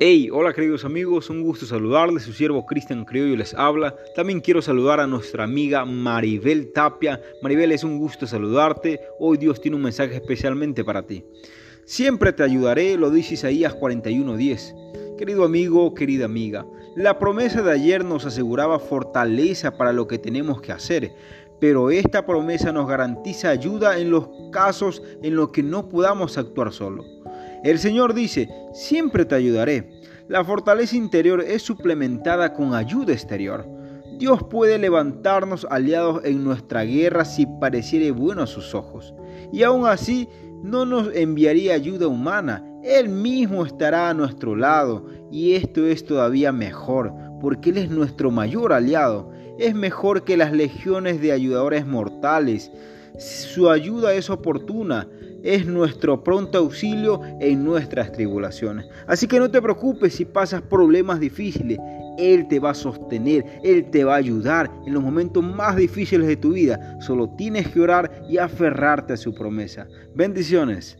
Hey, hola queridos amigos, un gusto saludarles, su siervo Cristian Criollo les habla. También quiero saludar a nuestra amiga Maribel Tapia. Maribel, es un gusto saludarte. Hoy Dios tiene un mensaje especialmente para ti. Siempre te ayudaré, lo dice Isaías 41:10. Querido amigo, querida amiga, la promesa de ayer nos aseguraba fortaleza para lo que tenemos que hacer, pero esta promesa nos garantiza ayuda en los casos en los que no podamos actuar solo. El Señor dice, siempre te ayudaré. La fortaleza interior es suplementada con ayuda exterior. Dios puede levantarnos aliados en nuestra guerra si pareciere bueno a sus ojos. Y aún así, no nos enviaría ayuda humana. Él mismo estará a nuestro lado. Y esto es todavía mejor, porque Él es nuestro mayor aliado. Es mejor que las legiones de ayudadores mortales. Su ayuda es oportuna es nuestro pronto auxilio en nuestras tribulaciones. Así que no te preocupes si pasas problemas difíciles. Él te va a sostener, Él te va a ayudar en los momentos más difíciles de tu vida. Solo tienes que orar y aferrarte a su promesa. Bendiciones.